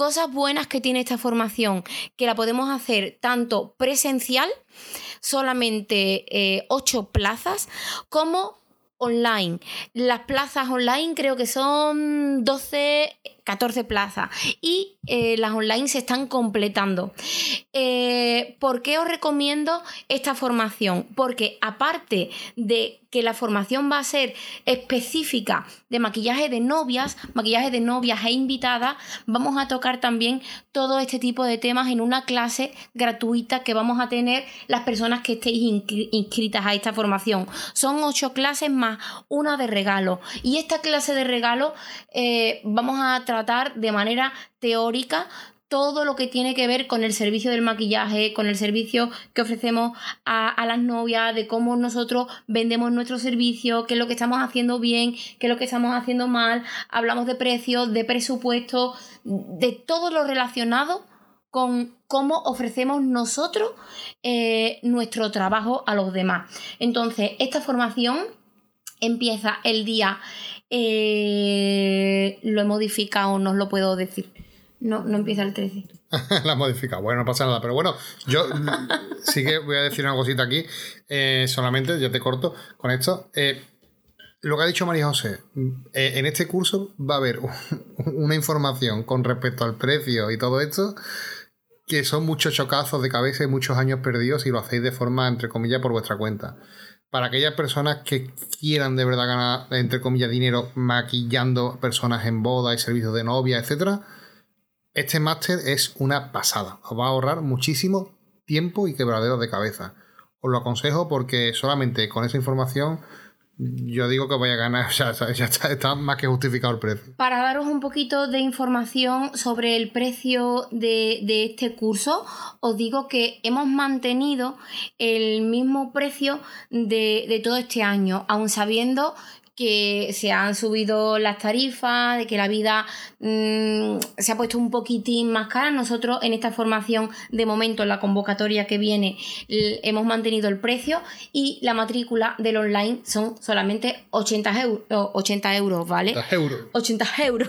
Cosas buenas que tiene esta formación, que la podemos hacer tanto presencial, solamente eh, ocho plazas, como online. Las plazas online creo que son 12, 14 plazas y eh, las online se están completando. Eh, ¿Por qué os recomiendo esta formación? Porque aparte de que la formación va a ser específica de maquillaje de novias, maquillaje de novias e invitadas, vamos a tocar también todo este tipo de temas en una clase gratuita que vamos a tener las personas que estéis inscritas a esta formación. Son ocho clases más una de regalo. Y esta clase de regalo eh, vamos a tratar de manera teórica todo lo que tiene que ver con el servicio del maquillaje, con el servicio que ofrecemos a, las novias, de cómo nosotros vendemos nuestro servicio, qué es lo que estamos haciendo bien, qué es lo que estamos haciendo mal, hablamos de precios, de presupuesto, de todo lo relacionado con cómo ofrecemos nosotros eh, nuestro trabajo a los demás. Entonces, esta formación empieza el día, eh, lo he modificado, no os lo puedo decir no, no empieza el 13. (laughs) la modifica. Bueno, no pasa nada. Pero bueno, yo (laughs) sí que voy a decir una cosita aquí. Eh, solamente, ya te corto con esto. Eh, lo que ha dicho María José, eh, en este curso va a haber (laughs) una información con respecto al precio y todo esto que son muchos chocazos de cabeza y muchos años perdidos y lo hacéis de forma, entre comillas, por vuestra cuenta. Para aquellas personas que quieran de verdad ganar, entre comillas, dinero maquillando personas en boda y servicios de novia, etcétera, este máster es una pasada. Os va a ahorrar muchísimo tiempo y quebraderos de cabeza. Os lo aconsejo porque solamente con esa información yo digo que voy a ganar, (laughs) ya, ya está, más que justificado el precio. Para daros un poquito de información sobre el precio de, este curso, os digo que hemos mantenido el mismo precio de, de todo este año, aun sabiendo que se han subido las tarifas, de que la vida mm, se ha puesto un poquitín más cara. Nosotros en esta formación, de momento, en la convocatoria que viene, hemos mantenido el precio y la matrícula del online son solamente 80, euros, 80 euros, ¿vale? 80 euros. 80 euros.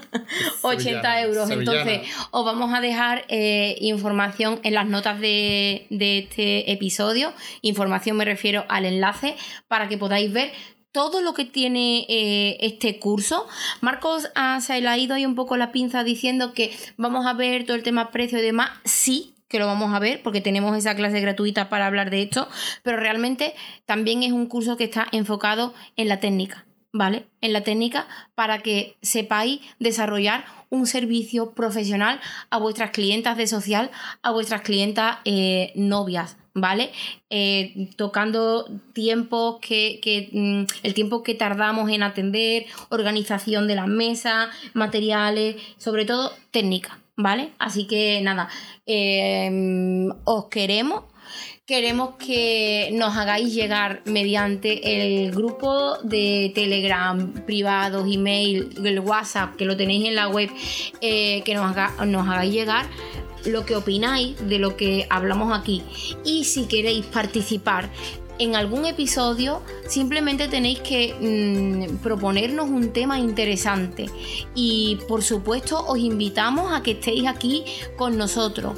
(laughs) 80 euros. Entonces, os vamos a dejar eh, información en las notas de, de este episodio. Información me refiero al enlace para que podáis ver todo lo que tiene eh, este curso. Marcos se le ha ido ahí un poco la pinza diciendo que vamos a ver todo el tema precio y demás. Sí, que lo vamos a ver porque tenemos esa clase gratuita para hablar de esto, pero realmente también es un curso que está enfocado en la técnica. ¿Vale? En la técnica para que sepáis desarrollar un servicio profesional a vuestras clientas de social, a vuestras clientas eh, novias, ¿vale? Eh, tocando tiempos que, mm, el tiempo que tardamos en atender, organización de las mesas, materiales, sobre todo técnica, ¿vale? Así que nada, eh, os queremos queremos que nos hagáis llegar mediante el grupo de Telegram, privados, email, el WhatsApp, que lo tenéis en la web, eh, que nos, nos hagáis llegar lo que opináis de lo que hablamos aquí. Y si queréis participar en algún episodio simplemente tenéis que mm, proponernos un tema interesante. Y por supuesto os invitamos a que estéis aquí con nosotros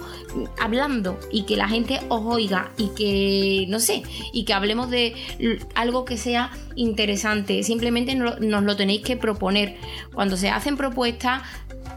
hablando y que la gente os oiga y que no sé y que hablemos de algo que sea interesante. Simplemente nos lo tenéis que proponer. Cuando se hacen propuestas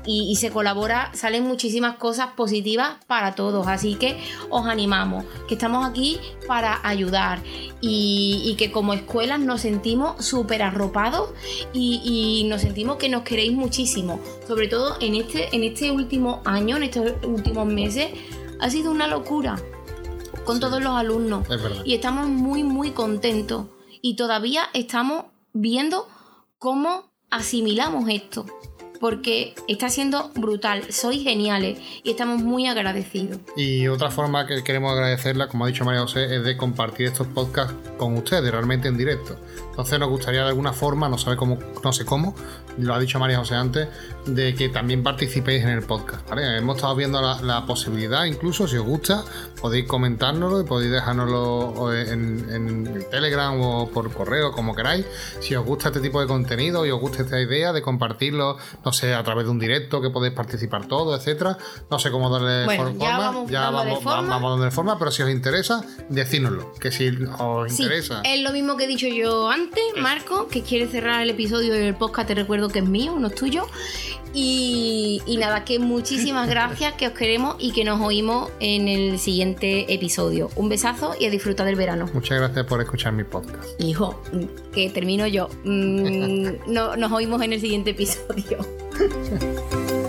y, se colabora, salen muchísimas cosas positivas para todos. Así que os animamos, que estamos aquí para ayudar y, que como escuelas nos sentimos súper arropados y, nos sentimos que nos queréis muchísimo. Sobre todo en este, en este último año, en estos últimos meses, ha sido una locura con todos los alumnos. Y estamos muy, muy contentos. Y todavía estamos viendo cómo asimilamos esto porque está siendo brutal. Sois geniales y estamos muy agradecidos. Y otra forma que queremos agradecerla, como ha dicho María José, es de compartir estos podcasts con ustedes, realmente en directo. Entonces nos gustaría de alguna forma, no sabe cómo, no sé cómo, lo ha dicho María José antes, de que también participéis en el podcast. Hemos estado viendo la, posibilidad, incluso si os gusta, podéis comentárnoslo y podéis dejárnoslo en, en, Telegram o por correo, como queráis. Si os gusta este tipo de contenido y os gusta esta idea de compartirlo, no sé, a través de un directo que podéis participar todo, etcétera. No sé cómo darle forma. ya vamos, vamos, a darle forma, pero si os interesa, decídnoslo. Que si os interesa. Es lo mismo que he dicho yo antes Marco, que quiere cerrar el episodio del podcast, te recuerdo que es mío, no es tuyo. Y, nada, que muchísimas (laughs) gracias, que os queremos y que nos oímos en el siguiente episodio. Un besazo y a disfrutar del verano. Muchas gracias por escuchar mi podcast. Hijo, que termino yo. Mm, (laughs) no, nos oímos en el siguiente episodio. (laughs)